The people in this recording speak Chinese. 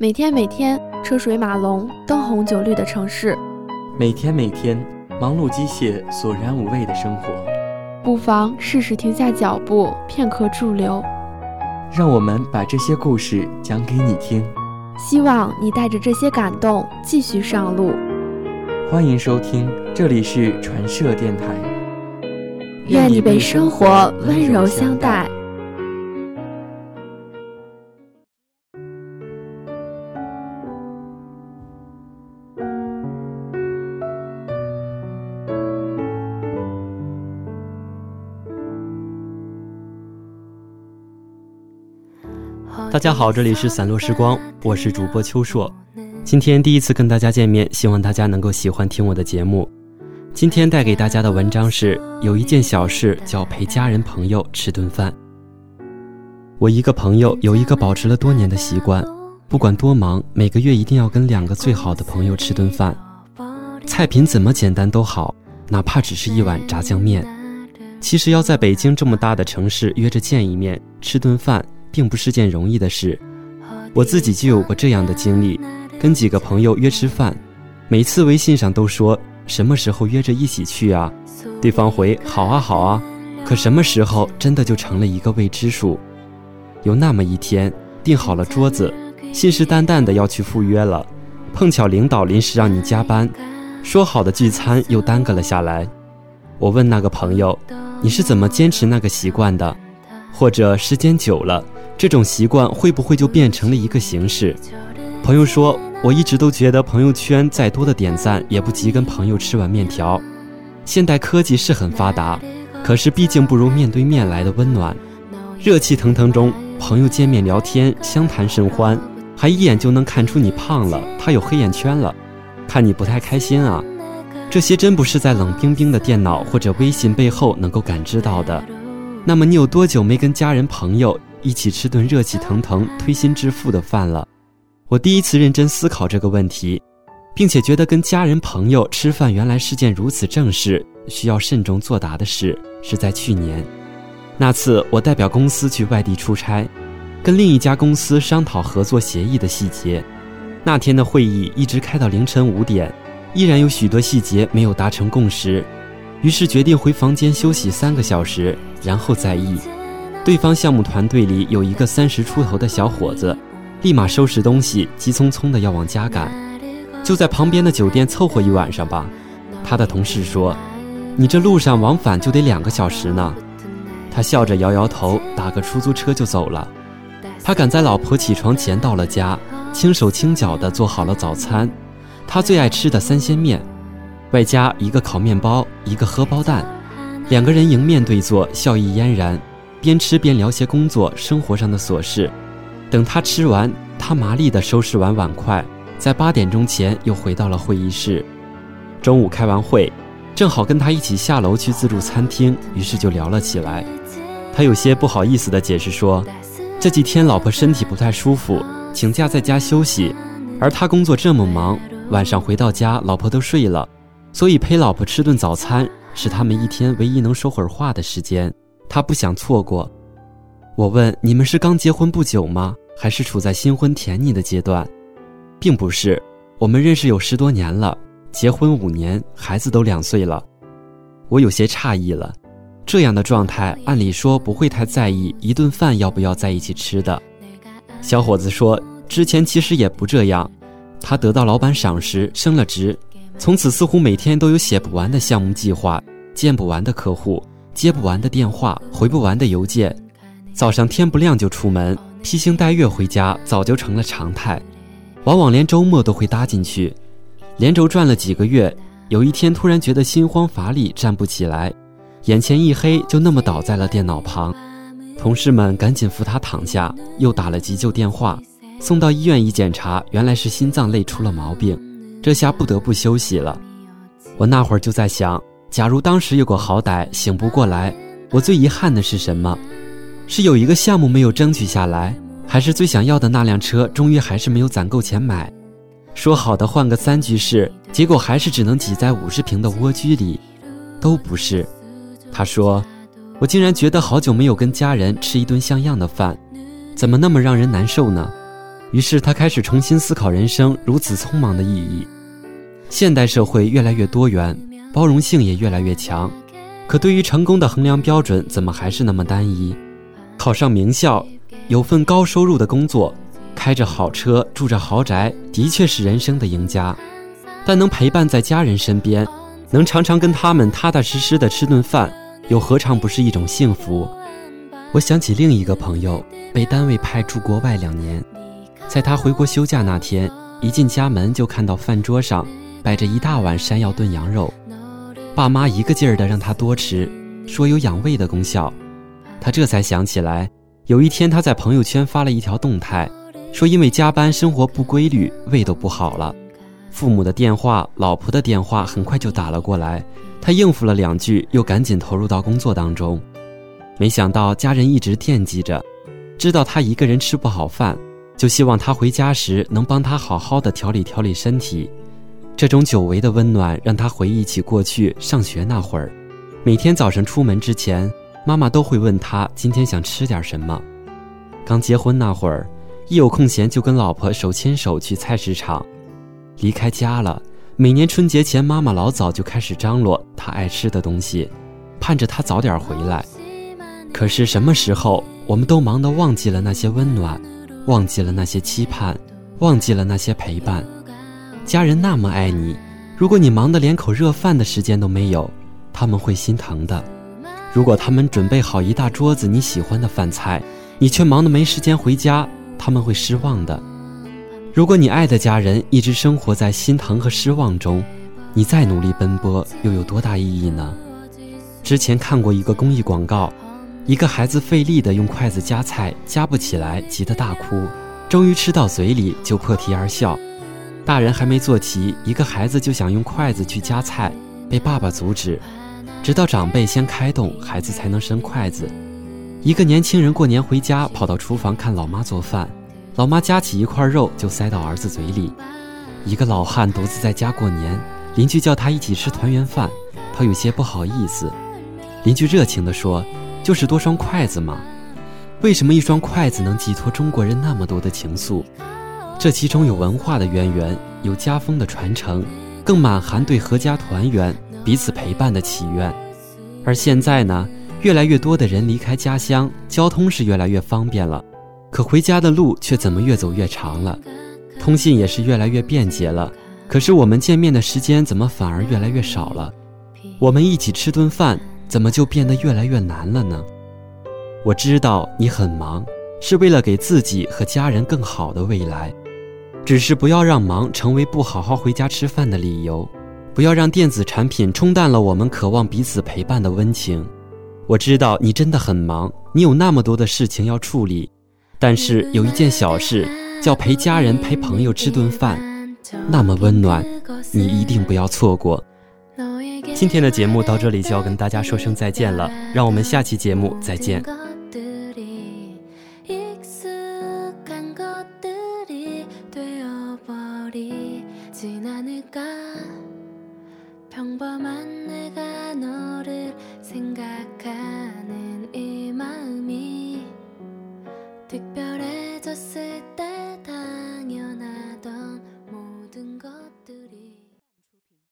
每天每天车水马龙、灯红酒绿的城市，每天每天忙碌机械、索然无味的生活，不妨适时停下脚步，片刻驻留。让我们把这些故事讲给你听，希望你带着这些感动继续上路。欢迎收听，这里是传社电台。愿你被生活温柔相待。大家好，这里是散落时光，我是主播秋硕。今天第一次跟大家见面，希望大家能够喜欢听我的节目。今天带给大家的文章是：有一件小事叫陪家人朋友吃顿饭。我一个朋友有一个保持了多年的习惯，不管多忙，每个月一定要跟两个最好的朋友吃顿饭。菜品怎么简单都好，哪怕只是一碗炸酱面。其实要在北京这么大的城市约着见一面吃顿饭。并不是件容易的事，我自己就有过这样的经历，跟几个朋友约吃饭，每次微信上都说什么时候约着一起去啊，对方回好啊好啊，可什么时候真的就成了一个未知数。有那么一天，订好了桌子，信誓旦旦的要去赴约了，碰巧领导临时让你加班，说好的聚餐又耽搁了下来。我问那个朋友，你是怎么坚持那个习惯的？或者时间久了？这种习惯会不会就变成了一个形式？朋友说，我一直都觉得朋友圈再多的点赞也不及跟朋友吃碗面条。现代科技是很发达，可是毕竟不如面对面来的温暖。热气腾腾中，朋友见面聊天，相谈甚欢，还一眼就能看出你胖了，他有黑眼圈了，看你不太开心啊。这些真不是在冷冰冰的电脑或者微信背后能够感知到的。那么你有多久没跟家人朋友？一起吃顿热气腾腾、推心置腹的饭了。我第一次认真思考这个问题，并且觉得跟家人朋友吃饭原来是件如此正式、需要慎重作答的事。是在去年，那次我代表公司去外地出差，跟另一家公司商讨合作协议的细节。那天的会议一直开到凌晨五点，依然有许多细节没有达成共识，于是决定回房间休息三个小时，然后再议。对方项目团队里有一个三十出头的小伙子，立马收拾东西，急匆匆的要往家赶，就在旁边的酒店凑合一晚上吧。他的同事说：“你这路上往返就得两个小时呢。”他笑着摇摇头，打个出租车就走了。他赶在老婆起床前到了家，轻手轻脚的做好了早餐，他最爱吃的三鲜面，外加一个烤面包，一个荷包蛋。两个人迎面对坐，笑意嫣然。边吃边聊些工作生活上的琐事，等他吃完，他麻利地收拾完碗筷，在八点钟前又回到了会议室。中午开完会，正好跟他一起下楼去自助餐厅，于是就聊了起来。他有些不好意思地解释说，这几天老婆身体不太舒服，请假在家休息，而他工作这么忙，晚上回到家老婆都睡了，所以陪老婆吃顿早餐是他们一天唯一能说会儿话的时间。他不想错过。我问：“你们是刚结婚不久吗？还是处在新婚甜腻的阶段？”并不是，我们认识有十多年了，结婚五年，孩子都两岁了。我有些诧异了。这样的状态，按理说不会太在意一顿饭要不要在一起吃的。小伙子说：“之前其实也不这样。他得到老板赏识，升了职，从此似乎每天都有写不完的项目计划，见不完的客户。”接不完的电话，回不完的邮件，早上天不亮就出门，披星戴月回家，早就成了常态，往往连周末都会搭进去。连轴转了几个月，有一天突然觉得心慌乏力，站不起来，眼前一黑，就那么倒在了电脑旁。同事们赶紧扶他躺下，又打了急救电话，送到医院一检查，原来是心脏累出了毛病，这下不得不休息了。我那会儿就在想。假如当时有个好歹，醒不过来，我最遗憾的是什么？是有一个项目没有争取下来，还是最想要的那辆车终于还是没有攒够钱买？说好的换个三居室，结果还是只能挤在五十平的蜗居里，都不是。他说：“我竟然觉得好久没有跟家人吃一顿像样的饭，怎么那么让人难受呢？”于是他开始重新思考人生如此匆忙的意义。现代社会越来越多元，包容性也越来越强，可对于成功的衡量标准怎么还是那么单一？考上名校，有份高收入的工作，开着好车，住着豪宅，的确是人生的赢家。但能陪伴在家人身边，能常常跟他们踏踏实实的吃顿饭，又何尝不是一种幸福？我想起另一个朋友，被单位派驻国外两年，在他回国休假那天，一进家门就看到饭桌上摆着一大碗山药炖羊肉，爸妈一个劲儿的让他多吃，说有养胃的功效。他这才想起来，有一天他在朋友圈发了一条动态，说因为加班生活不规律，胃都不好了。父母的电话、老婆的电话很快就打了过来，他应付了两句，又赶紧投入到工作当中。没想到家人一直惦记着，知道他一个人吃不好饭，就希望他回家时能帮他好好的调理调理身体。这种久违的温暖让他回忆起过去上学那会儿，每天早上出门之前，妈妈都会问他今天想吃点什么。刚结婚那会儿，一有空闲就跟老婆手牵手去菜市场。离开家了，每年春节前，妈妈老早就开始张罗他爱吃的东西，盼着他早点回来。可是什么时候，我们都忙得忘记了那些温暖，忘记了那些期盼，忘记了那些陪伴。家人那么爱你，如果你忙得连口热饭的时间都没有，他们会心疼的；如果他们准备好一大桌子你喜欢的饭菜，你却忙得没时间回家，他们会失望的。如果你爱的家人一直生活在心疼和失望中，你再努力奔波又有多大意义呢？之前看过一个公益广告。一个孩子费力地用筷子夹菜，夹不起来，急得大哭。终于吃到嘴里，就破涕而笑。大人还没坐齐，一个孩子就想用筷子去夹菜，被爸爸阻止。直到长辈先开动，孩子才能伸筷子。一个年轻人过年回家，跑到厨房看老妈做饭，老妈夹起一块肉就塞到儿子嘴里。一个老汉独自在家过年，邻居叫他一起吃团圆饭，他有些不好意思。邻居热情地说。就是多双筷子吗？为什么一双筷子能寄托中国人那么多的情愫？这其中有文化的渊源，有家风的传承，更满含对阖家团圆、彼此陪伴的祈愿。而现在呢，越来越多的人离开家乡，交通是越来越方便了，可回家的路却怎么越走越长了？通信也是越来越便捷了，可是我们见面的时间怎么反而越来越少了？我们一起吃顿饭。怎么就变得越来越难了呢？我知道你很忙，是为了给自己和家人更好的未来。只是不要让忙成为不好好回家吃饭的理由，不要让电子产品冲淡了我们渴望彼此陪伴的温情。我知道你真的很忙，你有那么多的事情要处理，但是有一件小事，叫陪家人、陪朋友吃顿饭，那么温暖，你一定不要错过。今天的节目到这里就要跟大家说声再见了，让我们下期节目再见。 평범한 내가 너를 생각하는 이 마음이 특별해졌을 때